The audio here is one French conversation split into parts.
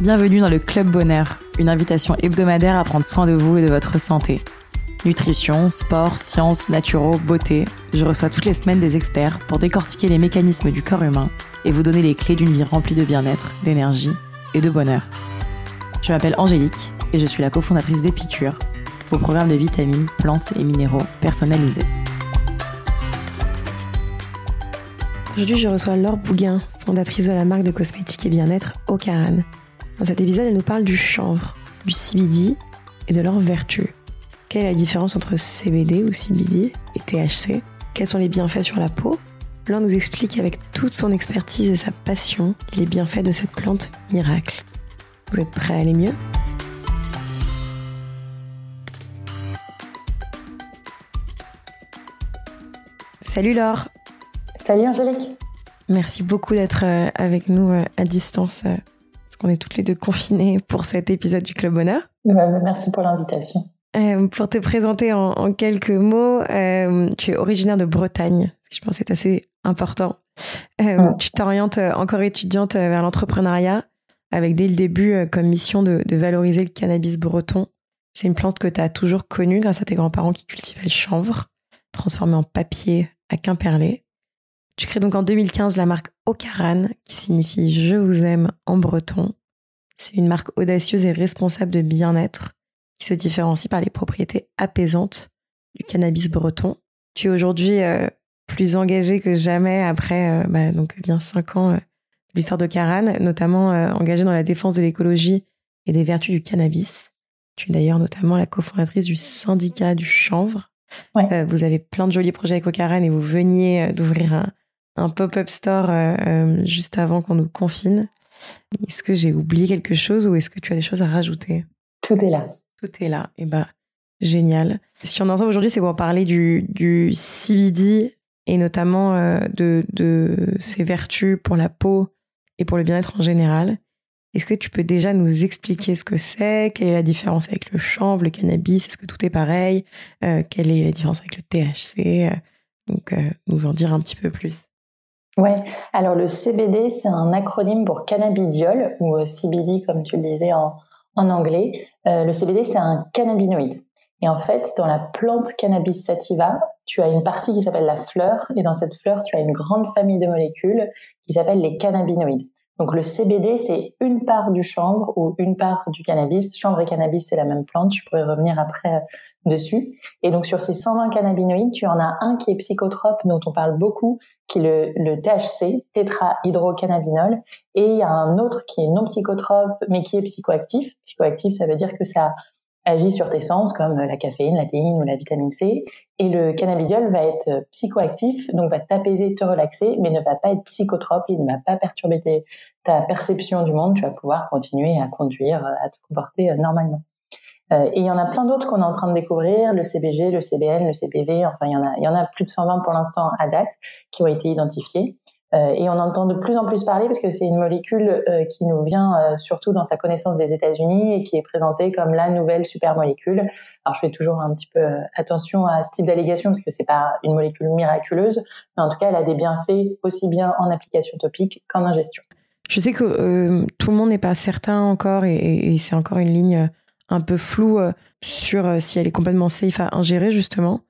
Bienvenue dans le Club Bonheur, une invitation hebdomadaire à prendre soin de vous et de votre santé. Nutrition, sport, sciences, naturaux, beauté, je reçois toutes les semaines des experts pour décortiquer les mécanismes du corps humain et vous donner les clés d'une vie remplie de bien-être, d'énergie et de bonheur. Je m'appelle Angélique et je suis la cofondatrice d'Épicure, vos programmes de vitamines, plantes et minéraux personnalisés. Aujourd'hui, je reçois Laure Bouguin, fondatrice de la marque de cosmétiques et bien-être Ocaran. Dans cet épisode, elle nous parle du chanvre, du CBD et de leurs vertus. Quelle est la différence entre CBD ou CBD et THC Quels sont les bienfaits sur la peau? Laure nous explique avec toute son expertise et sa passion les bienfaits de cette plante miracle. Vous êtes prêts à aller mieux? Salut Laure. Salut Angélique. Merci beaucoup d'être euh, avec nous euh, à distance euh, qu'on est toutes les deux confinées pour cet épisode du Club Bonheur. merci pour l'invitation. Euh, pour te présenter en, quelques mots, euh, tu es originaire de Bretagne, ce que je pense est assez important. Euh, tu t'orientes encore étudiante vers l'entrepreneuriat, avec dès le début comme mission de, de valoriser le cannabis breton. C'est une plante que tu as toujours connue grâce à tes grands-parents qui cultivaient le chanvre, transformé en papier à Quimperlé. Tu crées donc en 2015 la marque Ocaran, qui signifie Je vous aime en breton. C'est une marque audacieuse et responsable de bien-être qui se différencie par les propriétés apaisantes du cannabis breton. Tu es aujourd'hui euh, plus engagé que jamais après euh, bah, donc bien cinq ans euh, de l'histoire de notamment engagé dans la défense de l'écologie et des vertus du cannabis. Tu es d'ailleurs notamment la cofondatrice du syndicat du chanvre. vous avez plein de jolis projets avec Ocaran et vous veniez d'ouvrir un, un pop-up store euh, euh, juste avant qu'on nous confine. Est-ce que j'ai oublié quelque chose ou est-ce que tu as des choses à rajouter? Tout est là. Tout est là. Et eh ben, génial. Si on est ensemble aujourd'hui, c'est pour parler du, du CBD et notamment euh, de, de ses vertus pour la peau et pour le bien-être en général. Est-ce que tu peux déjà nous expliquer ce que c'est? Quelle est la différence avec le chanvre, le cannabis? Est-ce que tout est pareil? Quelle est la différence avec le THC Donc, nous en dire un petit peu plus. Ouais, alors le CBD, c'est un acronyme pour cannabidiol, ou euh, CBD comme tu le disais en, en anglais. Euh, le CBD, c'est un cannabinoïde. Et en fait, dans la plante Cannabis sativa, tu as une partie qui s'appelle la fleur, et dans cette fleur, tu as une grande famille de molécules qui s'appellent les cannabinoïdes. Donc le CBD, c'est une part du chanvre ou une part du cannabis. Chanvre et cannabis, c'est la même plante. Je pourrais revenir après euh, dessus. Et donc sur ces 120 cannabinoïdes, tu en as un qui est psychotrope, dont on parle beaucoup, qui est le, THC, tétrahydrocannabinol, et il y a un autre qui est non psychotrope, mais qui est psychoactif. Psychoactif, ça veut dire que ça agit sur tes sens, comme la caféine, la théine ou la vitamine C. Et le cannabidiol va être psychoactif, donc va t'apaiser, te relaxer, mais ne va pas être psychotrope, il ne va pas perturber ta perception du monde. Tu vas pouvoir continuer à conduire, à te comporter euh, normalement. Euh, et il y en a plein d'autres qu'on est en train de découvrir, le CBG, le CBN, le CPV, enfin il y en a, plus de 120 pour l'instant à date qui ont été identifiés. Euh, et on entend de plus en plus parler parce que c'est une molécule euh, qui nous vient surtout dans sa connaissance des États-Unis et qui est présentée comme la nouvelle supermolécule. Alors je fais toujours un petit peu attention à ce type d'allégation parce que c'est pas une molécule miraculeuse, mais en tout cas elle a des bienfaits aussi bien en application topique qu'en ingestion. Je sais que tout le monde n'est pas certain encore et c'est encore une ligne un peu flou euh, sur euh, si elle est complètement safe à ingérer, justement.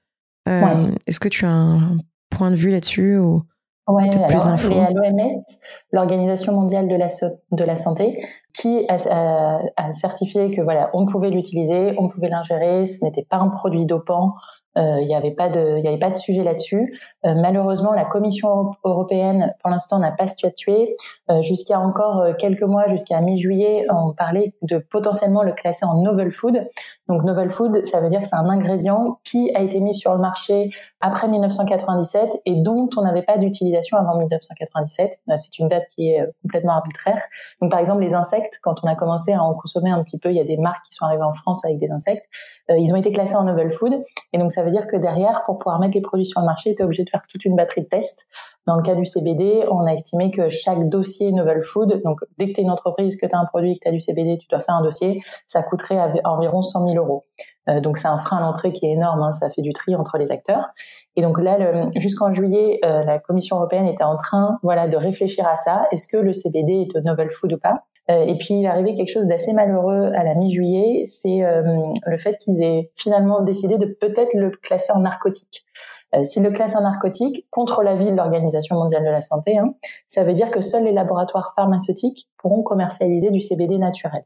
Euh, est-ce que tu as un point de vue là-dessus ou Ouais, plus alors, il à l'OMS, l'Organisation mondiale de la, de la santé, qui a, a, certifié que voilà, on pouvait l'utiliser, on pouvait l'ingérer, ce n'était pas un produit dopant, il n'y avait pas de, il y avait pas de sujet là-dessus. Euh, malheureusement, la Commission européenne, pour l'instant, n'a pas statué. Euh, jusqu'à encore quelques mois, jusqu'à mi-juillet, on parlait de potentiellement le classer en novel food. Donc novel food, ça veut dire que c'est un ingrédient qui a été mis sur le marché après 1997 et dont on n'avait pas d'utilisation avant 1997. C'est une date qui est complètement arbitraire. Donc par exemple, les insectes, quand on a commencé à en consommer un petit peu, il y a des marques qui sont arrivées en France avec des insectes. ils ont été classés en novel food et donc veut dire que derrière, pour pouvoir mettre les produits sur le marché, tu es obligé de faire toute une batterie de tests. Dans le cas du CBD, on a estimé que chaque dossier Novel Food, donc dès que tu es une entreprise, que tu as un produit que tu as du CBD, tu dois faire un dossier, ça coûterait environ 100 000 euros. Euh, donc c'est un frein à l'entrée qui est énorme, hein, ça fait du tri entre les acteurs. Et donc là, jusqu'en juillet, euh, la Commission européenne était en train, voilà, de réfléchir à ça. Est-ce que le CBD est un novel food ou pas? Et puis il est arrivé quelque chose d'assez malheureux à la mi-juillet, c'est le fait qu'ils aient finalement décidé de peut-être le classer en narcotique. Euh, le classent en narcotique, contre l'avis de l'Organisation mondiale de la santé, hein, ça veut dire que seuls les laboratoires pharmaceutiques pourront commercialiser du CBD naturel.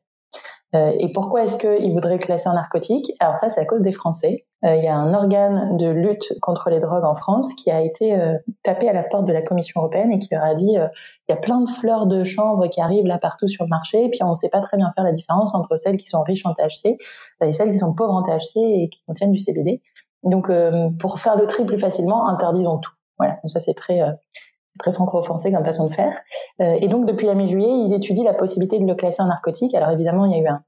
Euh, et pourquoi est-ce qu'ils voudraient classer en narcotique? Alors ça, c'est à cause des Français. Euh, il y a un organe de lutte contre les drogues en France qui a été euh, tapé à la porte de la Commission européenne et qui leur a dit il y a plein de fleurs de chanvre qui arrivent là partout sur le marché, et puis on ne sait pas très bien faire la différence entre celles qui sont riches en THC et celles qui sont pauvres en THC et qui contiennent du CBD. Donc, pour faire le tri plus facilement, interdisons tout. Voilà, donc ça c'est très très franco-français comme façon de faire. Euh, et donc depuis la mi-juillet, ils étudient la possibilité de le classer en narcotique. Alors évidemment, il y a eu un,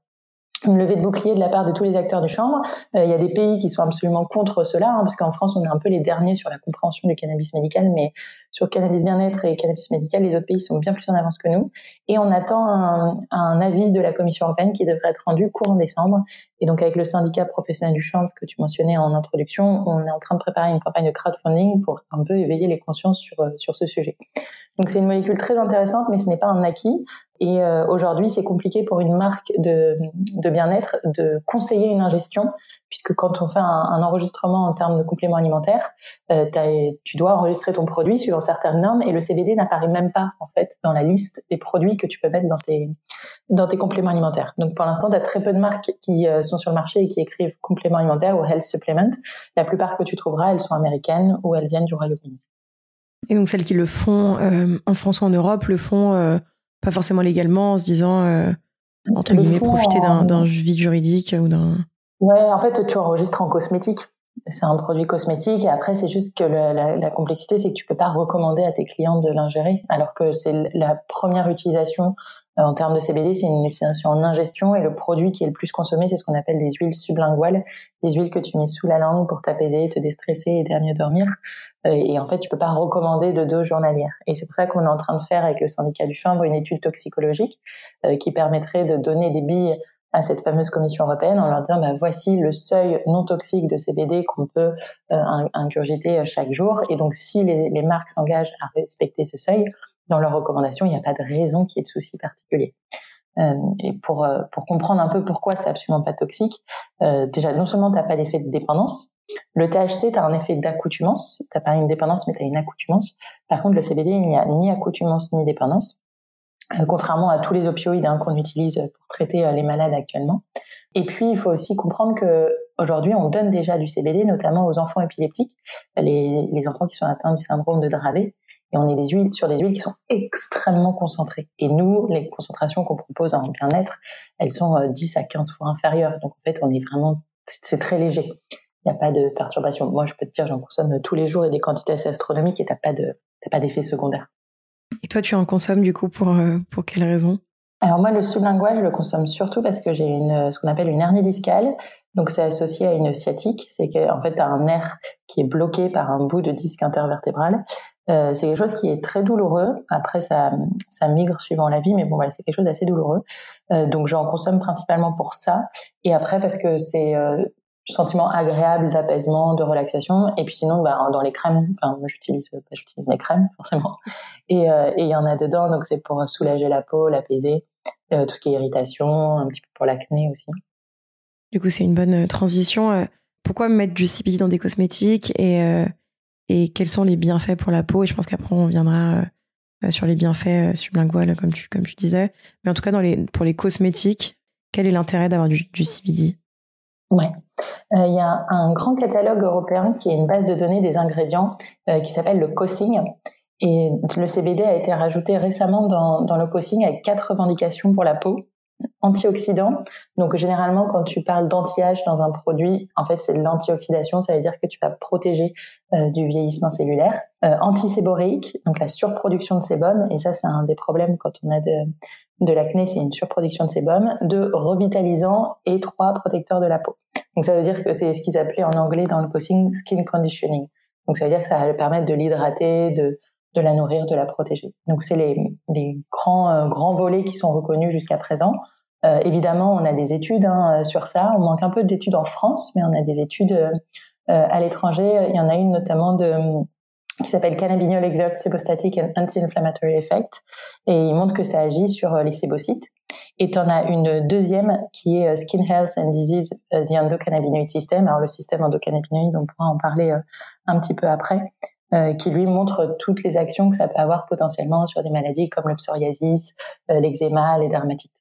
une levée de bouclier de la part de tous les acteurs du chambre. Euh, il y a des pays qui sont absolument contre cela, hein, parce qu'en France, on est un peu les derniers sur la compréhension du cannabis médical, mais sur cannabis bien-être et cannabis médical, les autres pays sont bien plus en avance que nous. Et on attend un, un, avis de la Commission européenne qui devrait être rendu courant décembre. Et donc, avec le syndicat professionnel du chanvre que tu mentionnais en introduction, on est en train de préparer une campagne de crowdfunding pour un peu éveiller les consciences sur, euh, sur ce sujet. Donc, c'est une molécule très intéressante, mais ce n'est pas un acquis. Et euh, aujourd'hui, c'est compliqué pour une marque de, de bien-être de conseiller une ingestion, puisque quand on fait un, un enregistrement en termes de compléments alimentaires, euh, tu dois enregistrer ton produit suivant certaines normes, et le CBD n'apparaît même pas en fait dans la liste des produits que tu peux mettre dans tes dans tes compléments alimentaires. Donc pour l'instant, tu as très peu de marques qui euh, sont sur le marché et qui écrivent compléments alimentaires ou health supplement. La plupart que tu trouveras, elles sont américaines ou elles viennent du Royaume-Uni. Et donc celles qui le font euh, en France ou en Europe le font pas forcément légalement en se disant entre guillemets profiter d'un vide juridique ou d'un. Ouais, en fait tu enregistres en cosmétique. C'est un produit cosmétique et après c'est juste que la, la, complexité c'est que tu peux pas recommander à tes clients de l'ingérer alors que c'est la première utilisation euh, en termes de CBD, c'est une utilisation en ingestion et le produit qui est le plus consommé, c'est ce qu'on appelle des huiles sublinguales, des huiles que tu mets sous la langue pour t'apaiser, te déstresser, et aider à mieux dormir. Euh, et en fait, tu peux pas recommander de dose journalière. Et c'est pour ça qu'on est en train de faire avec le syndicat du chanvre une étude toxicologique euh, qui permettrait de donner des billes à cette fameuse commission européenne en leur disant bah, voici le seuil non toxique de CBD qu'on peut euh, ingurgiter chaque jour et donc si les, les marques s'engagent à respecter ce seuil dans leurs recommandations il n'y a pas de raison qu'il y ait de souci particulier euh, et pour euh, pour comprendre un peu pourquoi c'est absolument pas toxique euh, déjà non seulement t'as pas d'effet de dépendance le THC, tu un effet d'accoutumance. Tu pas une dépendance, mais tu as une accoutumance. Par contre, le CBD, il n'y a ni accoutumance ni dépendance. Euh, contrairement à tous les opioïdes hein, qu'on utilise pour traiter euh, les malades actuellement. Et puis, il faut aussi comprendre que aujourd'hui, on donne déjà du CBD, notamment aux enfants épileptiques, les, les enfants qui sont atteints du syndrome de Dravet. Et on est des huiles, sur des huiles qui sont extrêmement concentrées. Et nous, les concentrations qu'on propose en bien-être, elles sont 10 euh, à 15 fois inférieures. Donc, en fait, on est vraiment, c'est très léger. Il n'y a pas de perturbation. Moi, je peux te dire, j'en consomme tous les jours et des quantités assez astronomiques et t'as pas de, t'as pas d'effet secondaire. Et toi, tu en consommes du coup pour, euh, pour quelles raisons? Alors moi, le sublingual, je le consomme surtout parce que j'ai une ce qu'on appelle une hernie discale. Donc c'est associé à une sciatique. C'est qu'en fait, tu as un nerf qui est bloqué par un bout de disque intervertébral. Euh, c'est quelque chose qui est très douloureux. Après, ça, migre suivant la vie, mais bon, c'est quelque chose d'assez douloureux. Euh, donc j'en consomme principalement pour ça. Et après, parce que c'est euh, sentiment agréable d'apaisement, de relaxation. Et puis sinon, bah, dans les crèmes, enfin, moi j'utilise, bah, j'utilise mes crèmes forcément. Et euh, il y en a dedans, donc c'est pour soulager la peau, l'apaiser, euh, tout ce qui est irritation, un petit peu pour l'acné aussi. Du coup, c'est une bonne euh, transition. Pourquoi mettre du CBD dans des cosmétiques et et quels sont les bienfaits pour la peau? Et je pense qu'après on viendra sur les bienfaits sublinguals, comme tu comme tu disais. Mais en tout cas, dans les pour les cosmétiques, quel est l'intérêt d'avoir du, du CBD Ouais. Euh, il y a un grand catalogue européen qui est une base de données des ingrédients euh, qui s'appelle le COSING. Et le CBD a été rajouté récemment dans, le COSING avec quatre revendications pour la peau. Antioxydants. Donc généralement, quand tu parles d'anti-âge dans un produit, en fait, c'est de l'antioxydation. Ça veut dire que tu vas protéger euh, du vieillissement cellulaire. Euh, antiséboréique, donc la surproduction de sébum. Et ça, c'est un des problèmes quand on a de, l'acné, c'est une surproduction de sébum. Deux, revitalisant. Et trois, protecteur de la peau. Donc ça veut dire que c'est ce qu'ils appelaient en anglais dans le coaching skin conditioning. Donc ça veut dire que ça va permettre de l'hydrater, de, de la nourrir, de la protéger. Donc c'est les, les grands euh, grands volets qui sont reconnus jusqu'à présent. Euh, évidemment, on a des études hein, sur ça. On manque un peu d'études en France, mais on a des études euh, à l'étranger. Il y en a une notamment de qui s'appelle Cannabidiol Exert Sebostatic and Anti-Inflammatory Effect, et il montre que ça agit sur les sébocytes. Et tu en as une deuxième qui est Skin Health and Disease, the Endocannabinoid System. Alors le système endocannabinoïde, on pourra en parler un petit peu après, qui lui montre toutes les actions que ça peut avoir potentiellement sur des maladies comme le psoriasis, l'eczéma, les dermatites.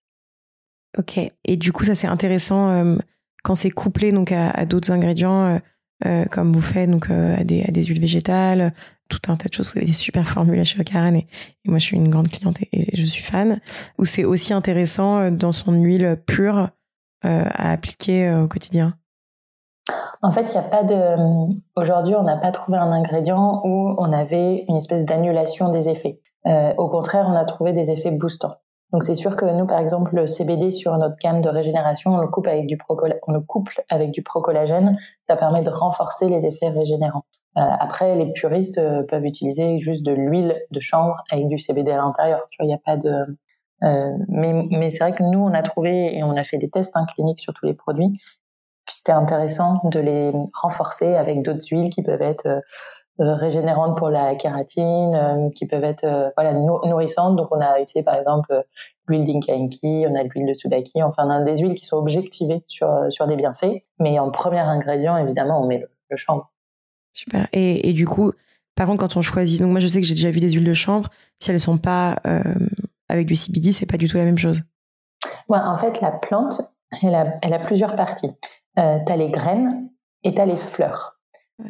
Ok. Et du coup, ça c'est intéressant quand c'est couplé donc à, d'autres ingrédients euh, comme vous faites donc euh, à des, à des huiles végétales, tout un tas de choses. Vous avez des super formules chez Karen et, moi je suis une grande cliente et, je suis fan. Ou c'est aussi intéressant euh, dans son huile pure à appliquer au quotidien? En fait, il n'y a pas de. Aujourd'hui, on n'a pas trouvé un ingrédient où on avait une espèce d'annulation des effets. au contraire, on a trouvé des effets boostants. Donc c'est sûr que nous, par exemple, le CBD sur notre gamme de régénération, on le coupe avec du on le couple avec du procollagène. Ça permet de renforcer les effets régénérants. Euh, après, les puristes euh, peuvent utiliser juste de l'huile de chanvre avec du CBD à l'intérieur. Tu vois, il n'y a pas de. Euh, mais c'est vrai que nous, on a trouvé et on a fait des tests hein, cliniques sur tous les produits. C'était intéressant de les renforcer avec d'autres huiles qui peuvent être régénérantes pour la kératine, euh, qui peuvent être euh, voilà nourrissantes. Donc on a utilisé par exemple l'huile d'inkainki, on a l'huile de tsubaki, enfin on a des huiles qui sont objectivées sur sur des bienfaits. Mais en premier ingrédient, évidemment, on met le, chanvre. Super. Et, et, du coup, par contre, quand on choisit, donc moi je sais que j'ai déjà vu des huiles de chanvre, si elles sont pas avec du CBD, c'est pas du tout la même chose. Ouais, en fait, la plante, elle a, elle a plusieurs parties. Euh, tu as les graines et tu as les fleurs.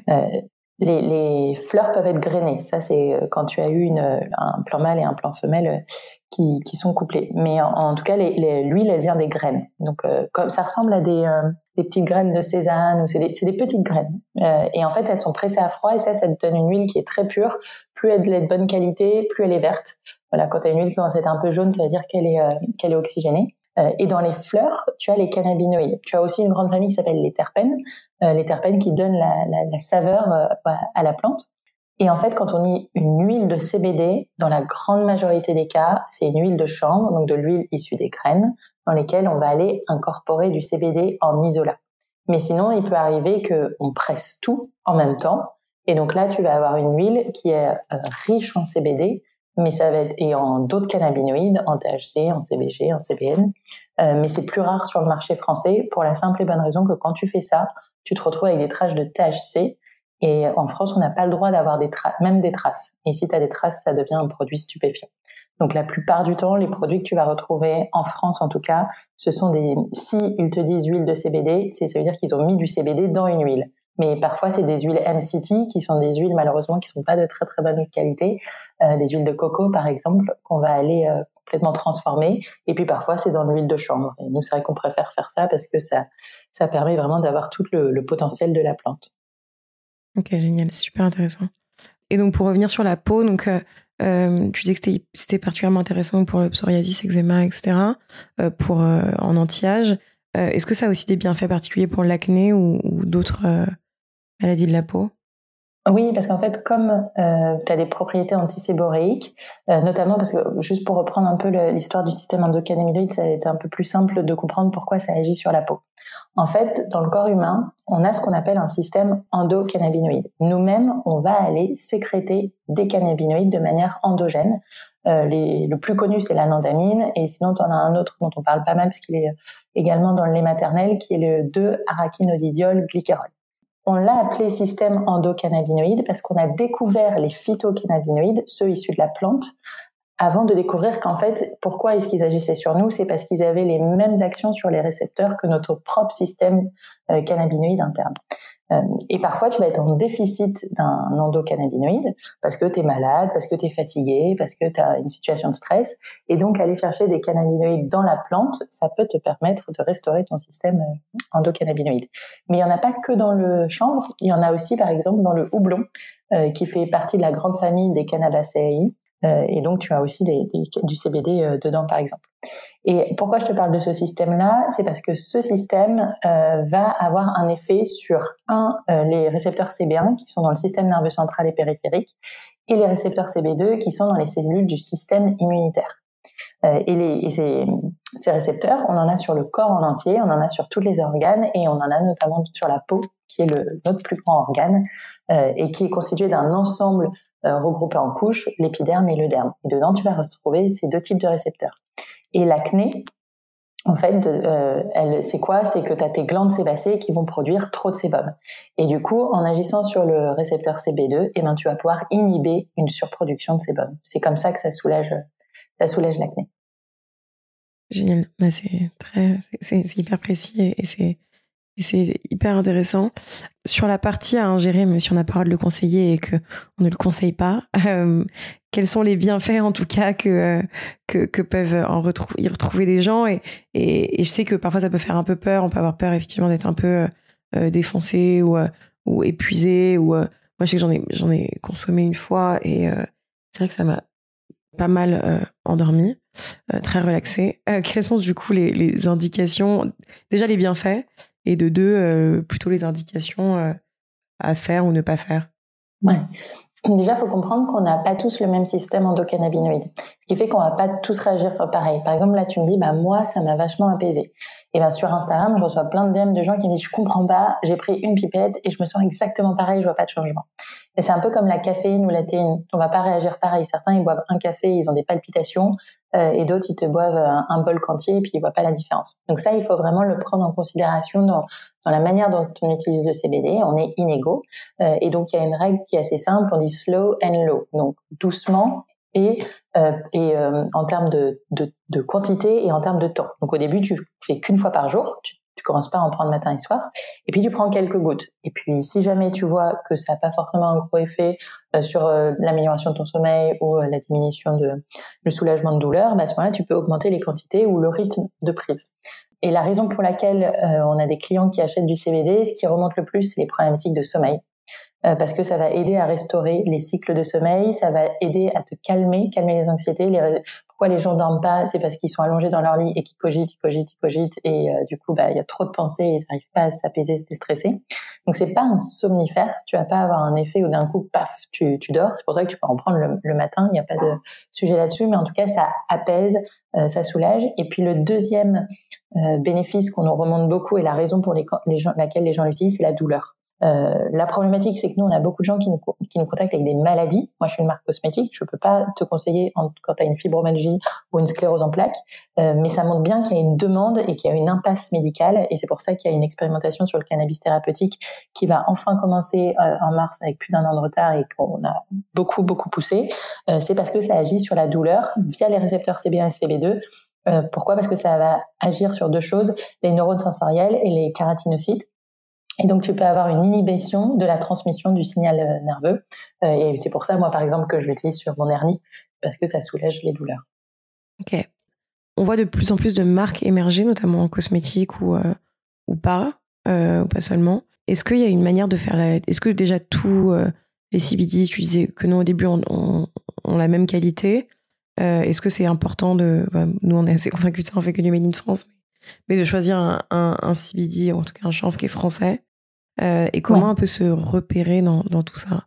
Ouais les, les, fleurs peuvent être grainées. Ça, c'est euh, quand tu as eu une, un plan mâle et un plan femelle euh, qui, qui sont couplés. Mais en, tout cas, l'huile, elle vient des graines. Donc, euh, comme ça ressemble à des, des petites graines de sésame, ou c'est des, des, petites graines. et en fait, elles sont pressées à froid et ça, ça te donne une huile qui est très pure. Plus elle est de bonne qualité, plus elle est verte. Voilà, quand tu as une huile qui commence à être un peu jaune, ça veut dire qu'elle est, qu'elle est oxygénée. Euh, et dans les fleurs, tu as les cannabinoïdes. Tu as aussi une grande famille qui s'appelle les terpènes, euh, les terpènes qui donnent la, la, la saveur euh, à la plante. Et en fait, quand on dit une huile de CBD, dans la grande majorité des cas, c'est une huile de chanvre, donc de l'huile issue des graines, dans lesquelles on va aller incorporer du CBD en isolat. Mais sinon, il peut arriver qu'on presse tout en même temps. Et donc là, tu vas avoir une huile qui est riche en CBD, mais ça va être et en d'autres cannabinoïdes, en THC, en CBG, en CBN, euh, mais c'est plus rare sur le marché français pour la simple et bonne raison que quand tu fais ça, tu te retrouves avec des traces de THC et en France, on n'a pas le droit d'avoir des traces, même des traces. Et si tu as des traces, ça devient un produit stupéfiant. Donc la plupart du temps, les produits que tu vas retrouver en France en tout cas, ce sont des si ils te disent huile de CBD, c'est ça veut dire qu'ils ont mis du CBD dans une huile. Mais parfois, c'est des huiles MCT qui sont des huiles malheureusement qui sont pas de très très bonne qualité. Euh, des huiles de coco, par exemple, qu'on va aller euh, complètement transformer. Et puis parfois, c'est dans l'huile de chanvre. Et nous, c'est vrai qu'on préfère faire ça parce que ça, ça permet vraiment d'avoir tout le, potentiel de la plante. Ok, génial, c'est super intéressant. Et donc, pour revenir sur la peau, donc, euh, tu disais que c'était particulièrement intéressant pour le psoriasis, eczéma, etc., pour en anti-âge. Est-ce que ça a aussi des bienfaits particuliers pour l'acné ou d'autres maladie de la peau oui, parce qu'en fait, comme euh, tu as des propriétés antiséboréiques, euh, notamment parce que, juste pour reprendre un peu l'histoire du système endocannabinoïde, ça a été un peu plus simple de comprendre pourquoi ça agit sur la peau. En fait, dans le corps humain, on a ce qu'on appelle un système endocannabinoïde. Nous-mêmes, on va aller sécréter des cannabinoïdes de manière endogène. Euh, le plus connu, c'est l'anandamine, et sinon, tu en as un autre dont on parle pas mal, parce qu'il est également dans le lait maternel, qui est le 2-araquinodidiol glycérol. On l'a appelé système endocannabinoïde parce qu'on a découvert les phytocannabinoïdes, ceux issus de la plante, avant de découvrir qu'en fait, pourquoi est-ce qu'ils agissaient sur nous? C'est parce qu'ils avaient les mêmes actions sur les récepteurs que notre propre système euh, cannabinoïde interne. Euh, et parfois, tu vas être en déficit d'un endocannabinoïde parce que tu es malade, parce que tu es fatigué, parce que tu as une situation de stress. Et donc, aller chercher des cannabinoïdes dans la plante, ça peut te permettre de restaurer ton système euh, endocannabinoïde. Mais il n'y en a pas que dans le chanvre, il y en a aussi, par exemple, dans le houblon, euh, qui fait partie de la grande famille des Cannabaceae. Et donc, tu as aussi du CBD dedans, par exemple. Et pourquoi je te parle de ce système-là? C'est parce que ce système euh, va avoir un effet sur un euh, les récepteurs CB1 qui sont dans le système nerveux central et périphérique et les récepteurs CB2 qui sont dans les cellules du système immunitaire. Euh, et, ces, récepteurs, on en a sur le corps en entier, on en a sur tous les organes et on en a notamment sur la peau qui est notre plus grand organe euh, et qui est constitué d'un ensemble euh, regroupé en couches, l'épiderme et le derme. Et dedans, tu vas retrouver ces deux types de récepteurs. Et l'acné, en fait, euh, c'est quoi? C'est que tu as tes glandes sébacées qui vont produire trop de sébum. Et du coup, en agissant sur le récepteur CB2, eh ben, tu vas pouvoir inhiber une surproduction de sébum. C'est comme ça que ça soulage, ça soulage l'acné. Génial. Bah, c'est très, c'est hyper précis et c'est c'est hyper intéressant. Sur la partie à ingérer, même si on n'a pas le droit de le conseiller et qu'on ne le conseille pas, euh, quels sont les bienfaits en tout cas que, euh, que, peuvent en y retrouver des gens et, et, je sais que parfois ça peut faire un peu peur, on peut avoir peur effectivement d'être un peu euh, défoncé ou, ou épuisé. Ou, moi je sais que j'en ai, ai consommé une fois et c'est vrai que ça m'a pas mal endormi, très relaxé. quelles sont du coup les indications, déjà les bienfaits et de deux, euh, plutôt les indications euh, à faire ou ne pas faire Ouais. Déjà, il faut comprendre qu'on n'a pas tous le même système endocannabinoïde, ce qui fait qu'on va pas tous réagir pareil. Par exemple, là, tu me dis, bah moi, ça m'a vachement apaisé. Et ben sur Instagram, je reçois plein de DM de gens qui me disent, je comprends pas, j'ai pris une pipette et je me sens exactement pareil, je vois pas de changement. C'est un peu comme la caféine ou la théine, on va pas réagir pareil. Certains ils boivent un café, ils ont des palpitations, euh, et d'autres ils te boivent un, un, bol quantier et puis ils voient pas la différence. Donc ça, il faut vraiment le prendre en considération dans, dans la manière dont on utilise le CBD. On est inégaux euh, et donc il y a une règle qui est assez simple. On dit slow and low, donc doucement et, euh, et euh, en termes de, de, de, quantité et en termes de temps. Donc au début, tu fais qu'une fois par jour, tu commences pas à en prendre matin et soir, et puis tu prends quelques gouttes. Et puis si jamais tu vois que ça n'a pas forcément un gros effet euh, sur euh, l'amélioration de ton sommeil ou euh, la diminution de le soulagement de douleur, bah à ce moment-là, tu peux augmenter les quantités ou le rythme de prise. Et la raison pour laquelle on a des clients qui achètent du CBD, ce qui remonte le plus, c'est les problématiques de sommeil. Parce que ça va aider à restaurer les cycles de sommeil, ça va aider à te calmer, calmer les anxiétés. Les, les gens dorment pas C'est parce qu'ils sont allongés dans leur lit et qu'ils cogitent, ils cogitent, ils cogitent, et euh, du coup, bah, il y a trop de pensées et ils n'arrivent pas à s'apaiser, c'est stressé. Donc c'est pas un somnifère, tu vas pas avoir un effet où d'un coup, paf, tu, tu dors. C'est pour ça que tu peux en prendre le, matin, il n'y a pas de sujet là-dessus, mais en tout cas, ça apaise, euh, ça soulage. Et puis le deuxième bénéfice qu'on nous remonte beaucoup et la raison pour laquelle les gens l'utilisent, c'est la douleur. Euh, la problématique, c'est que nous, on a beaucoup de gens qui nous, qui nous contactent avec des maladies. Moi, je suis une marque cosmétique, je peux pas te conseiller en, quand tu as une fibromyalgie ou une sclérose en plaques, euh, mais ça montre bien qu'il y a une demande et qu'il y a une impasse médicale, et c'est pour ça qu'il y a une expérimentation sur le cannabis thérapeutique qui va enfin commencer euh, en mars avec plus d'un an de retard et qu'on a beaucoup beaucoup poussé. Euh, c'est parce que ça agit sur la douleur via les récepteurs CB1 et CB2. Euh, pourquoi? Parce que ça va agir sur deux choses, les neurones sensoriels et les kératinocytes. Et donc, tu peux avoir une inhibition de la transmission du signal euh, nerveux. Euh, et c'est pour ça, moi, par exemple, que je l'utilise sur mon hernie, parce que ça soulage les douleurs. Ok. On voit de plus en plus de marques émerger, notamment en cosmétique ou, euh, ou pas, ou pas seulement. Est-ce qu'il y a une manière de faire la... Est-ce que déjà tous les CBD, tu disais que nous, au début, on, ont la même qualité Est-ce que c'est important de... Bah, nous, on est assez convaincus de ça, on fait que du Made in France, de choisir un, un, CBD, en tout cas un chanvre qui est français. Euh, et comment on peut se repérer dans, dans tout ça?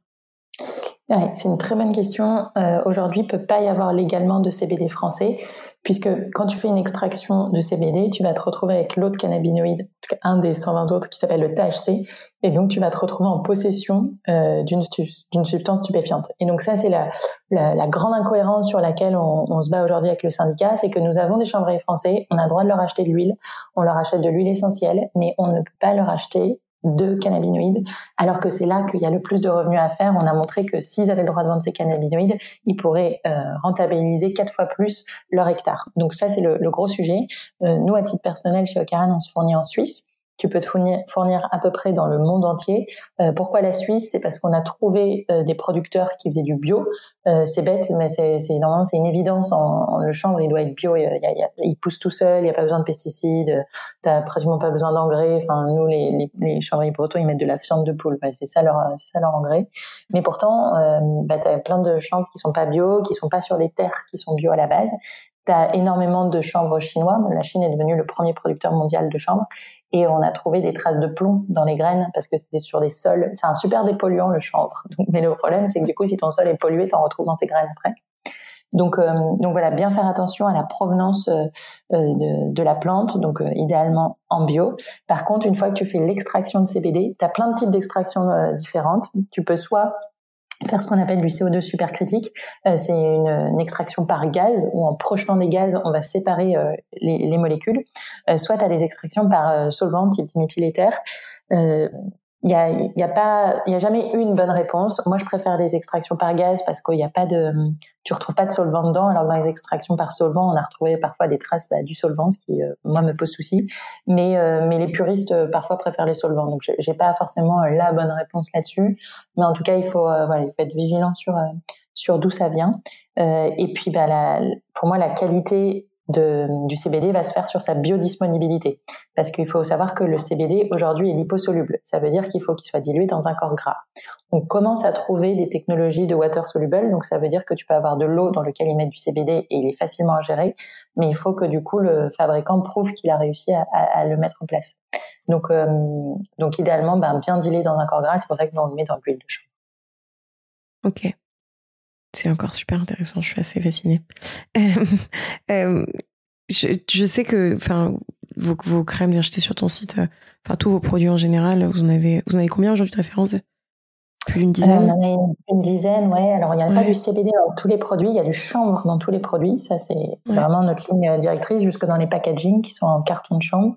Ouais, C'est une très bonne question. Euh, Aujourd'hui, il peut pas y avoir légalement de CBD français, puisque quand tu fais une extraction de CBD, tu vas te retrouver avec l'autre cannabinoïde, un des 120 autres qui s'appelle le THC, et donc tu vas te retrouver en possession euh, d'une substance stupéfiante. Et donc ça, c'est la, la, la, grande incohérence sur laquelle on, on se bat aujourd'hui avec le syndicat, c'est que nous avons des chambriers français, on a le droit de leur acheter de l'huile, on leur achète de l'huile essentielle, mais on ne peut pas leur acheter de cannabinoïdes, alors que c'est là qu'il y a le plus de revenus à faire. On a montré que s'ils avaient le droit de vendre ces cannabinoïdes, ils pourraient euh, rentabiliser quatre fois plus leur hectare. Donc ça, c'est le, gros sujet. Euh, nous, à titre personnel, chez Ocaran, on se fournit en Suisse tu peux te fournir, fournir à peu près dans le monde entier. Euh, pourquoi la Suisse? C'est parce qu'on a trouvé euh, des producteurs qui faisaient du bio. Euh, c'est bête, mais c'est normalement c'est une évidence. En, le chanvre, il doit être bio. Il, il, pousse tout seul. Il n'y a pas besoin de pesticides. T'as pratiquement pas besoin d'engrais. Enfin, nous, les, les, les chanvriers bretons, ils mettent de la fiente de poule. c'est ça leur c'est ça leur engrais. Mais pourtant, euh, bah, t'as plein de chanvres qui sont pas bio, qui sont pas sur des terres qui sont bio à la base. T'as énormément de chanvre chinois. La Chine est devenue le premier producteur mondial de chanvre et on a trouvé des traces de plomb dans les graines parce que c'était sur des sols. C'est un super dépolluant le chanvre. mais le problème, c'est que du coup, si ton sol est pollué, t'en retrouves dans tes graines après. Donc, euh, donc voilà, bien faire attention à la provenance euh, de, de, la plante, donc euh, idéalement en bio. Par contre, une fois que tu fais l'extraction de CBD, tu as plein de types d'extractions différentes. Tu peux soit faire ce qu'on appelle du CO2 supercritique. Euh, c'est une, extraction par gaz où en projetant des gaz, on va séparer euh, les, molécules. Euh, soit à des extractions par solvant type diméthyléther il y a, y a pas, il y a jamais une bonne réponse. Moi, je préfère des extractions par gaz parce qu'il n'y a pas de, tu retrouves pas de solvant dedans. Alors dans les extractions par solvant, on a retrouvé parfois des traces bah, du solvant, ce qui euh, moi me pose souci. Mais euh, mais les puristes euh, parfois préfèrent les solvants. Donc j'ai pas forcément la bonne réponse là-dessus. Mais en tout cas, il faut voilà, il faut être vigilant sur sur d'où ça vient. et puis bah la, pour moi, la qualité du CBD va se faire sur sa biodisponibilité. Parce qu'il faut savoir que le CBD aujourd'hui est liposoluble. Ça veut dire qu'il faut qu'il soit dilué dans un corps gras. On commence à trouver des technologies de water soluble. Donc ça veut dire que tu peux avoir de l'eau dans lequel il met du CBD et il est facilement gérer. Mais il faut que du coup le fabricant prouve qu'il a réussi à, le mettre en place. Donc, euh, idéalement, ben, bien dilué dans un corps gras. C'est pour ça que on le met dans l'huile de chanvre. Ok. C'est encore super intéressant, je suis assez fascinée. Euh, je, sais que enfin, vos, vos crèmes, j'étais sur ton site, euh, enfin tous vos produits en général, vous en avez, vous en avez combien aujourd'hui de références? Plus d'une dizaine? Une, dizaine, ouais. Alors il n'y a pas du CBD dans tous les produits, il y a du chanvre dans tous les produits. Ça, c'est vraiment notre ligne directrice, jusque dans les packaging qui sont en carton de chanvre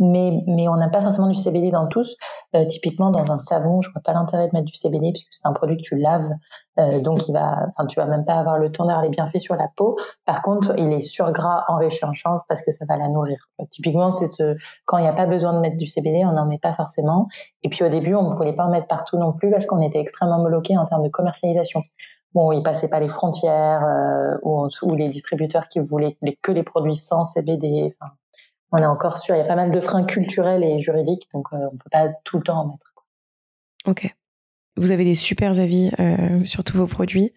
mais, mais on n'a pas forcément du CBD dans tous. Euh, typiquement, dans un savon, je vois pas l'intérêt de mettre du CBD puisque c'est un produit que tu laves, euh, donc il va, enfin, tu vas même pas avoir le temps d'avoir les bienfaits sur la peau. Par contre, il est sur gras enrichi en chanvre parce que ça va la nourrir. typiquement, c'est ce quand il n'y a pas besoin de mettre du CBD, on n'en met pas forcément. Et puis au début, on ne voulait pas en mettre partout non plus parce qu'on était extrêmement bloqué en termes de commercialisation. Bon, ils passaient pas les frontières euh, ou, ou les distributeurs qui voulaient que les produits sans CBD. Enfin, on est encore sûr, il y a pas mal de freins culturels et juridiques, donc euh, on peut pas tout le temps en mettre. Ok. Vous avez des super avis euh, sur tous vos produits.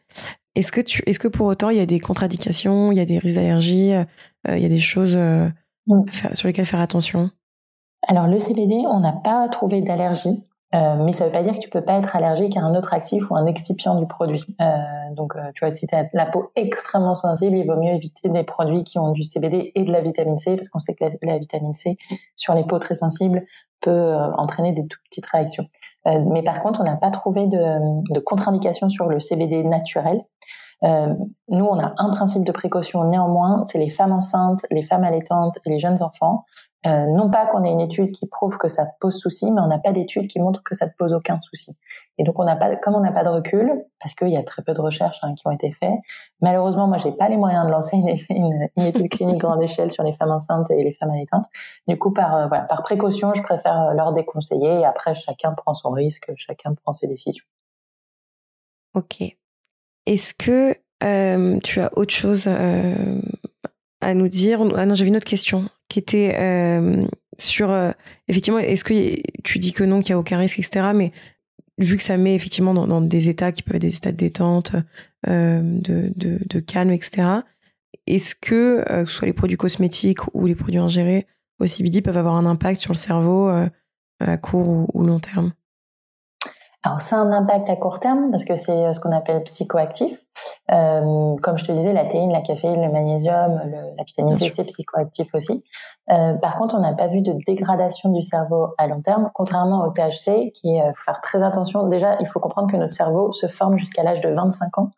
Est-ce que, tu, est-ce que pour autant il y a des contradictions, il y a des risques d'allergie, euh, il y a des choses mm. sur lesquelles faire attention? Alors le CBD, on n'a pas trouvé d'allergie. Euh, mais ça ne veut pas dire que tu peux pas être allergique à un autre actif ou un excipient du produit. Euh, donc, euh, tu vois, si tu as la peau extrêmement sensible, il vaut mieux éviter des produits qui ont du CBD et de la vitamine C, parce qu'on sait que la, vitamine C sur les peaux très sensibles peut entraîner des toutes petites réactions. mais par contre, on n'a pas trouvé de, de contre-indication sur le CBD naturel. nous, on a un principe de précaution néanmoins, c'est les femmes enceintes, les femmes allaitantes et les jeunes enfants. Euh, non pas qu'on ait une étude qui prouve que ça pose souci, mais on n'a pas d'étude qui montre que ça ne pose aucun souci. Et donc on n'a pas, comme on n'a pas de recul, parce qu'il y a très peu de recherches hein, qui ont été faites. Malheureusement, moi j'ai pas les moyens de lancer une, étude clinique grande échelle sur les femmes enceintes et les femmes allaitantes. Du coup, par euh, voilà, par précaution, je préfère euh, leur déconseiller. Et après, chacun prend son risque, chacun prend ses décisions. Ok. Est-ce que tu as autre chose à nous dire? Ah non, j'avais une autre question qui était euh, sur euh, effectivement, est-ce que tu dis que non, qu'il n'y a aucun risque, etc. Mais vu que ça met effectivement dans, des états qui peuvent être des états de détente, euh, de, de, calme, etc. Est-ce que, que ce soit les produits cosmétiques ou les produits ingérés au CBD peuvent avoir un impact sur le cerveau à court ou long terme? Alors, c'est un impact à court terme parce que c'est euh, ce qu'on appelle psychoactif. Euh, comme je te disais, la théine, la caféine, le magnésium, le, la vitamine C, c'est psychoactif aussi. Euh, par contre, on n'a pas vu de dégradation du cerveau à long terme, contrairement au THC, qui est, faut faire très attention. Déjà, il faut comprendre que notre cerveau se forme jusqu'à l'âge de 25 ans.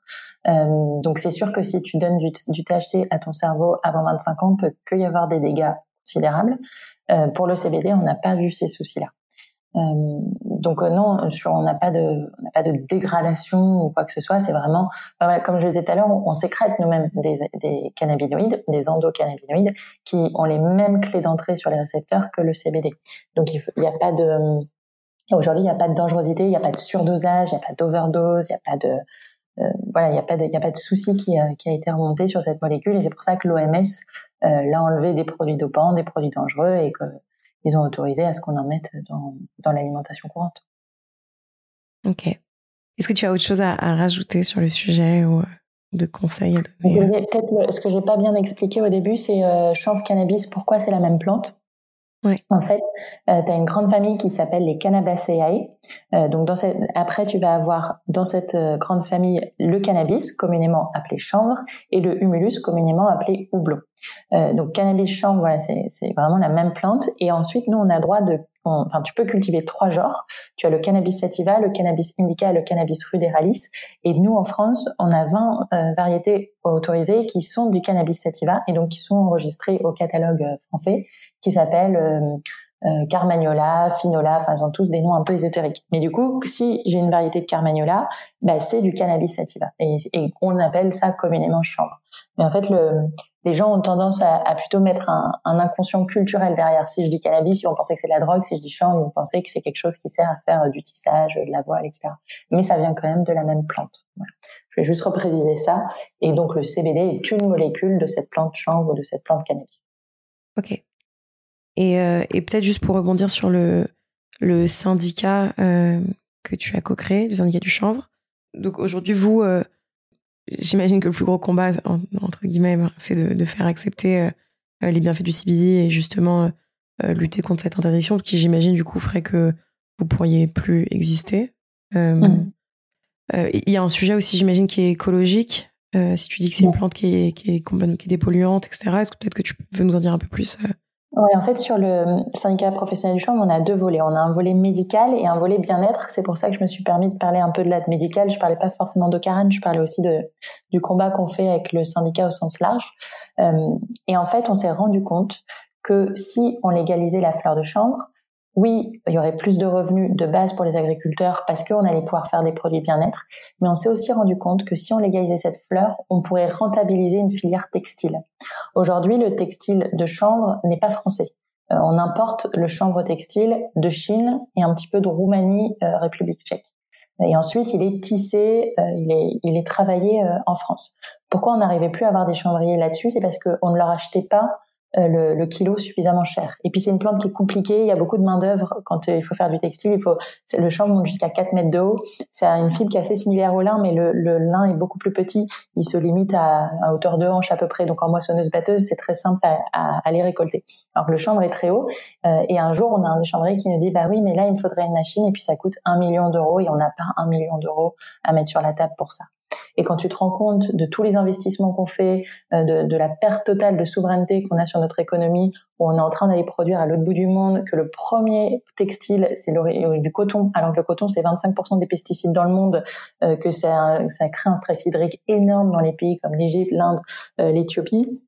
Euh, donc, c'est sûr que si tu donnes du, du, THC à ton cerveau avant 25 ans, peut qu'il y avoir des dégâts considérables. Euh, pour le CBD, on n'a pas vu ces soucis-là. Euh, donc euh, non, on n'a pas de, dégradation ou quoi que ce soit. C'est vraiment, comme je le disais tout à l'heure, on, sécrète nous-mêmes des, des cannabinoïdes, des endocannabinoïdes, qui ont les mêmes clés d'entrée sur les récepteurs que le CBD. Donc il n'y a pas de, aujourd'hui il n'y a pas de dangerosité, il n'y a pas de surdosage, il n'y a pas d'overdose, il n'y a pas de, euh, voilà, il n'y a pas de, a pas de souci qui a, été remonté sur cette molécule et c'est pour ça que l'OMS euh, l'a enlevé des produits dopants, des produits dangereux et que ils ont autorisé à ce qu'on en mette dans, dans l'alimentation courante. Ok. Est-ce que tu as autre chose à, rajouter sur le sujet ou euh, de conseils à donner? Peut-être ce que j'ai pas bien expliqué au début, c'est euh, chanvre cannabis. Pourquoi c'est la même plante? En fait, euh, tu as une grande famille qui s'appelle les Cannabaceae. Euh, donc dans cette, après, tu vas avoir dans cette euh, grande famille le cannabis, communément appelé chanvre, et le humulus, communément appelé houblon. donc cannabis chambre, voilà, c'est vraiment la même plante. Et ensuite, nous, on a droit de enfin, tu peux cultiver trois genres. Tu as le cannabis sativa, le cannabis indica le cannabis ruderalis. Et nous, en France, on a 20 euh, variétés autorisées qui sont du cannabis sativa et donc qui sont enregistrées au catalogue euh, français qui s'appelle euh, euh, Carmagnola, Finola, enfin ils ont tous des noms un peu ésotériques. Mais du coup, si j'ai une variété de Carmagnola, bah, c'est du cannabis sativa et, on appelle ça communément chambre. Mais en fait, le, les gens ont tendance à, plutôt mettre un, inconscient culturel derrière. Si je dis cannabis, ils vont penser que c'est la drogue. Si je dis chambre, ils vont penser que c'est quelque chose qui sert à faire euh, du tissage, de la voile, etc. Mais ça vient quand même de la même plante. Je vais juste repréciser ça. Et donc le CBD est une molécule de cette plante chanvre ou de cette plante cannabis. Ok. Et, euh, et peut-être juste pour rebondir sur le, le syndicat euh, que tu as co-créé, le syndicat du chanvre. Donc aujourd'hui, vous, euh, j'imagine que le plus gros combat, entre guillemets, ben, c'est de, de, faire accepter les bienfaits du CBD et justement lutter contre cette interdiction, qui j'imagine du coup ferait que vous pourriez plus exister. Mmh. Il y a un sujet aussi, j'imagine, qui est écologique. si tu dis que c'est une plante qui est, qui est, qui est dépolluante, etc., est-ce que peut-être que tu veux nous en dire un peu plus oui, en fait, sur le syndicat professionnel du champ, on a deux volets. On a un volet médical et un volet bien-être. C'est pour ça que je me suis permis de parler un peu de l'aide médicale. Je parlais pas forcément de Karen, je parlais aussi de, du combat qu'on fait avec le syndicat au sens large. Euh, et en fait, on s'est rendu compte que si on légalisait la fleur de chambre, oui, il y aurait plus de revenus de base pour les agriculteurs parce qu'on allait pouvoir faire des produits bien-être, mais on s'est aussi rendu compte que si on légalisait cette fleur, on pourrait rentabiliser une filière textile. Aujourd'hui, le textile de chanvre n'est pas français. Euh, on importe le chanvre textile de Chine et un petit peu de Roumanie, euh, République tchèque. Et ensuite, il est tissé, euh, il, est, il est travaillé en France. Pourquoi on n'arrivait plus à avoir des chanvriers là-dessus? C'est parce qu'on ne leur achetait pas le, le, kilo suffisamment cher. Et puis c'est une plante qui est compliquée, il y a beaucoup de main d'œuvre quand il faut faire du textile. Il faut le champ monte jusqu'à 4 mètres de haut. C'est une fibre qui est assez similaire au lin, mais le, le lin est beaucoup plus petit. Il se limite à, à hauteur de hanche à peu près. Donc en moissonneuse batteuse, c'est très simple à, à, à, les récolter. Alors le chanvre est très haut. Euh, et un jour, on a un échanvré qui nous dit bah oui, mais là il me faudrait une machine et puis ça coûte un million d'euros et on n'a pas un million d'euros à mettre sur la table pour ça. Et quand tu te rends compte de tous les investissements qu'on fait, euh, de, la perte totale de souveraineté qu'on a sur notre économie, où on est en train d'aller produire à l'autre bout du monde, que le premier textile, c'est du coton, alors que le coton, c'est 25% des pesticides dans le monde, euh, que ça, ça crée un stress hydrique énorme dans les pays comme l'Égypte, l'Inde, euh, l'Éthiopie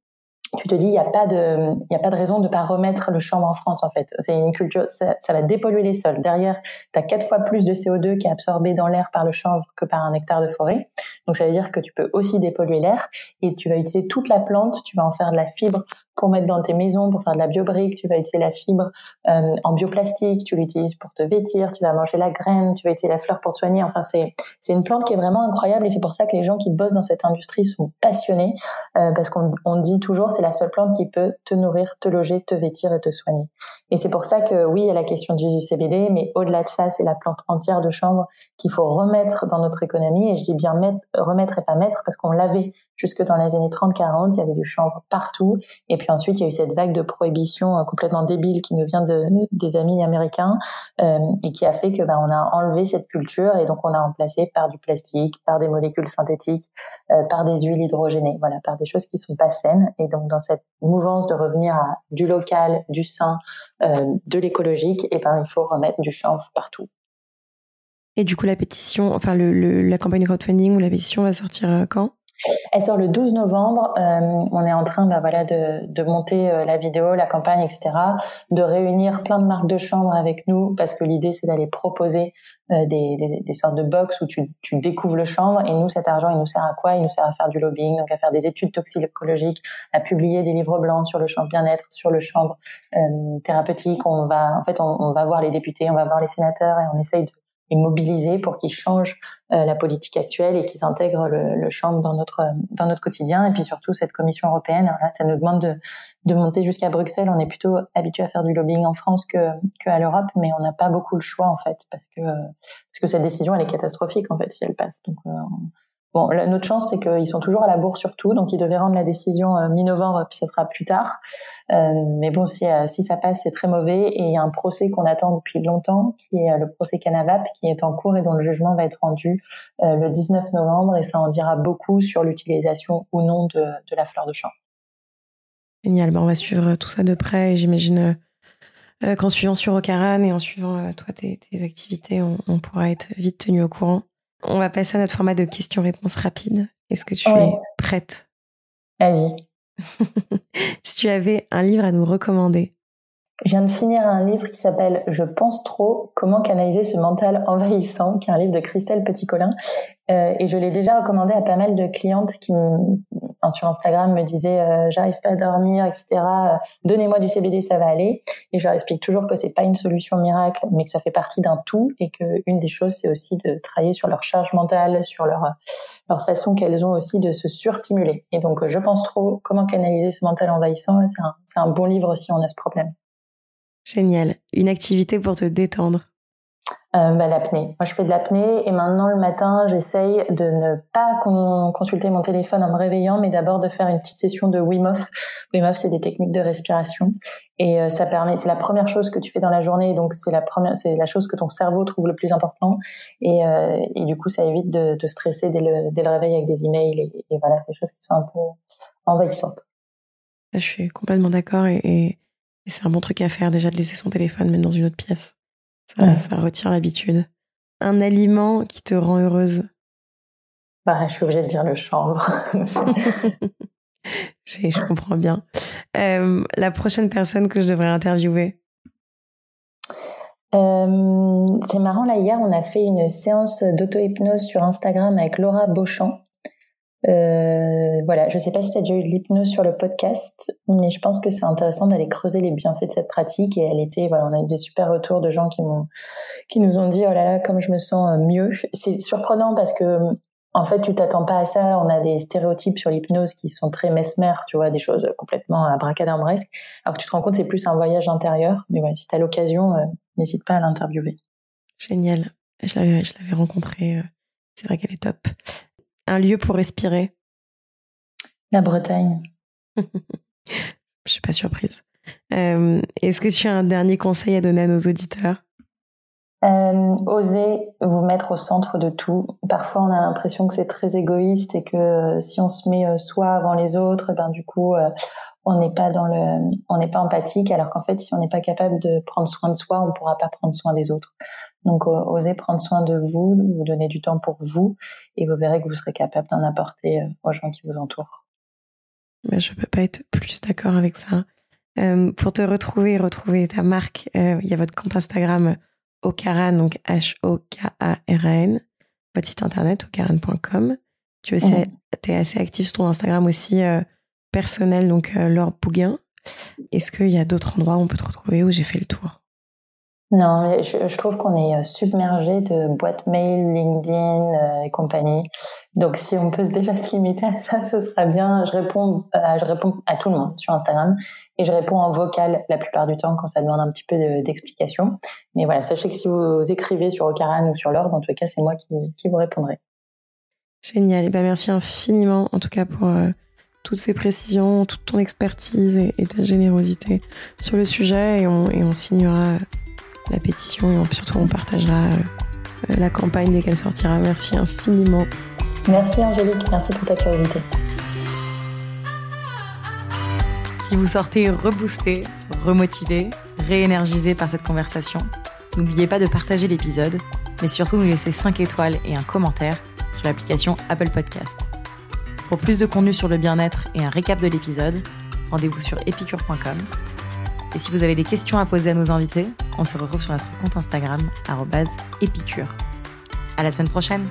tu te dis il n'y a pas de y a pas de raison de pas remettre le chambre en France en fait. C'est une culture ça, ça, va dépolluer les sols. Derrière tu as quatre fois plus de CO2 qui est absorbé dans l'air par le chanvre que par un hectare de forêt. Donc ça veut dire que tu peux aussi dépolluer l'air et tu vas utiliser toute la plante tu vas en faire de la fibre pour mettre dans tes maisons, pour faire de la biobrique, tu vas utiliser la fibre euh, en bioplastique, tu l'utilises pour te vêtir, tu vas manger la graine, tu vas utiliser la fleur pour te soigner. Enfin, c'est c'est une plante qui est vraiment incroyable et c'est pour ça que les gens qui bossent dans cette industrie sont passionnés euh, parce qu'on on dit toujours c'est la seule plante qui peut te nourrir, te loger, te vêtir et te soigner. Et c'est pour ça que oui, il y a la question du CBD, mais au-delà de ça, c'est la plante entière de chambre qu'il faut remettre dans notre économie. Et je dis bien mettre, remettre et pas mettre parce qu'on l'avait jusque dans les années 30-40, il y avait du chanvre partout. Et puis ensuite, il y a eu cette vague de prohibition euh, complètement débile qui nous vient de, des amis américains euh, et qui a fait que bah, on a enlevé cette culture et donc on a remplacé par du plastique, par des molécules synthétiques, euh, par des huiles hydrogénées, voilà, par des choses qui sont pas saines. Et donc dans cette mouvance de revenir à du local, du sain, euh, de l'écologique, et ben il faut remettre du chanvre partout. Et du coup, la pétition, enfin le, le, la campagne de crowdfunding ou la pétition va sortir euh, quand? Elle sort le 12 novembre. Euh, on est en train, bah, voilà, de, de monter euh, la vidéo, la campagne, etc. De réunir plein de marques de chambre avec nous, parce que l'idée c'est d'aller proposer euh, des, des, des, sortes de box où tu, tu découvres le chambre. Et nous, cet argent, il nous sert à quoi? Il nous sert à faire du lobbying, donc à faire des études toxicologiques, à publier des livres blancs sur le chambre bien-être, sur le chambre euh, thérapeutique. On va, en fait, on, on va voir les députés, on va voir les sénateurs, et on essaye de et mobiliser pour qu'ils changent euh, la politique actuelle et qu'ils intègrent le, le champ dans notre dans notre quotidien. Et puis surtout cette Commission européenne, là, ça nous demande de, de monter jusqu'à Bruxelles. On est plutôt habitué à faire du lobbying en France que qu'à l'Europe, mais on n'a pas beaucoup le choix en fait parce que parce que cette décision elle est catastrophique en fait si elle passe. Donc euh, Notre chance, c'est qu'ils sont toujours à la bourre surtout, donc ils devaient rendre la décision euh, mi-novembre, puis ça sera plus tard. Euh, mais bon, si, euh, si ça passe, c'est très mauvais. Et il y a un procès qu'on attend depuis longtemps, qui est le procès Canavap, qui est en cours et dont le jugement va être rendu le 19 novembre, et ça en dira beaucoup sur l'utilisation ou non de, la fleur de champ. Génial. Ben, on va suivre tout ça de près. J'imagine qu'en suivant sur Ocaran et en suivant toi tes, activités, on, pourra être vite tenu au courant. On va passer à notre format de questions-réponses rapides. Est-ce que tu es prête? Vas-y. si tu avais un livre à nous recommander, je viens de finir un livre qui s'appelle Je pense trop, comment canaliser ce mental envahissant, qui est un livre de Christelle Petit-Colin. Euh, et je l'ai déjà recommandé à pas mal de clientes qui, sur Instagram, me disaient euh, j'arrive pas à dormir, etc. Euh, donnez-moi du CBD, ça va aller. Et je leur explique toujours que c'est pas une solution miracle, mais que ça fait partie d'un tout et que une des choses, c'est aussi de travailler sur leur charge mentale, sur leur leur façon qu'elles ont aussi de se surstimuler. Et donc, je pense trop, comment canaliser ce mental envahissant. C'est un, un bon livre si on a ce problème. Génial. Une activité pour te détendre euh, bah, L'apnée. Moi, je fais de l'apnée et maintenant, le matin, j'essaye de ne pas consulter mon téléphone en me réveillant, mais d'abord de faire une petite session de Wim Hof. Wim Hof, c'est des techniques de respiration et euh, ça permet. C'est la première chose que tu fais dans la journée, donc c'est la première, c'est la chose que ton cerveau trouve le plus important et, euh, et du coup, ça évite de te stresser dès le, dès le réveil avec des emails et, et voilà, des choses qui sont un peu envahissantes. Je suis complètement d'accord et, et et c'est un bon truc à faire déjà de laisser son téléphone même dans une autre pièce. Ça, retire l'habitude. Un aliment qui te rend heureuse bah, Je suis obligée de dire le chanvre. je, comprends bien. Euh, la prochaine personne que je devrais interviewer? Euh, c'est marrant, là, hier, on a fait une séance d'auto-hypnose sur Instagram avec Laura Beauchamp. Euh, voilà, je sais pas si tu as déjà eu de l'hypnose sur le podcast, mais je pense que c'est intéressant d'aller creuser les bienfaits de cette pratique. Et elle était, voilà, on a eu des super retours de gens qui m'ont, qui nous ont dit, oh là là, comme je me sens euh, mieux. C'est surprenant parce que, en fait, tu t'attends pas à ça. On a des stéréotypes sur l'hypnose qui sont très mesmer, tu vois, des choses complètement abracadabresques. Alors que tu te rends compte, c'est plus un voyage intérieur. Mais si tu as l'occasion, euh, n'hésite pas à l'interviewer. Génial. Je l'avais, je l'avais rencontrée. C'est vrai qu'elle est top un lieu pour respirer La Bretagne. Je suis pas surprise. Euh, est-ce que tu as un dernier conseil à donner à nos auditeurs? Euh, Osez vous mettre au centre de tout. Parfois, on a l'impression que c'est très égoïste et que euh, si on se met soi avant les autres, ben du coup, on n'est pas dans le, on n'est pas empathique. Alors qu'en fait, si on n'est pas capable de prendre soin de soi, on ne pourra pas prendre soin des autres. Donc, osez prendre soin de vous, vous donner du temps pour vous, et vous verrez que vous serez capable d'en apporter euh, aux gens qui vous entourent. Mais je peux pas être plus d'accord avec ça. Euh, pour te retrouver et retrouver ta marque, euh, il y a votre compte Instagram Ocaran, donc H-O-K-A-R-A-N, votre site internet ocaran.com. Tu es, es, assez actif sur ton Instagram aussi personnel, donc Laure Bouguin. Est-ce qu'il y a d'autres endroits où on peut te retrouver où j'ai fait le tour? Non, je, trouve qu'on est euh, submergé de boîtes mail, LinkedIn euh, et compagnie. Donc, si on peut déjà se limiter à ça, ce serait bien. Je réponds, euh, je réponds à tout le monde sur Instagram et je réponds en vocal la plupart du temps quand ça demande un petit peu d'explication. Mais voilà, sachez que si vous écrivez sur Ocaran ou sur l'ordre, en tout cas, c'est moi qui, vous répondrai. Génial. Et ben merci infiniment, en tout cas, pour toutes ces précisions, toute ton expertise et, ta générosité sur le sujet. Et on signera la pétition et surtout on partagera euh, euh, la campagne dès qu'elle sortira. Merci infiniment. Merci Angélique, merci pour ta curiosité. Si vous sortez reboosté, remotivé, réénergisé par cette conversation, n'oubliez pas de partager l'épisode, mais surtout nous laisser 5 étoiles et un commentaire sur l'application Apple Podcast. Pour plus de contenu sur le bien-être et un récap de l'épisode, rendez-vous sur epicure.com et si vous avez des questions à poser à nos invités, on se retrouve sur notre compte Instagram, épicure. À la semaine prochaine!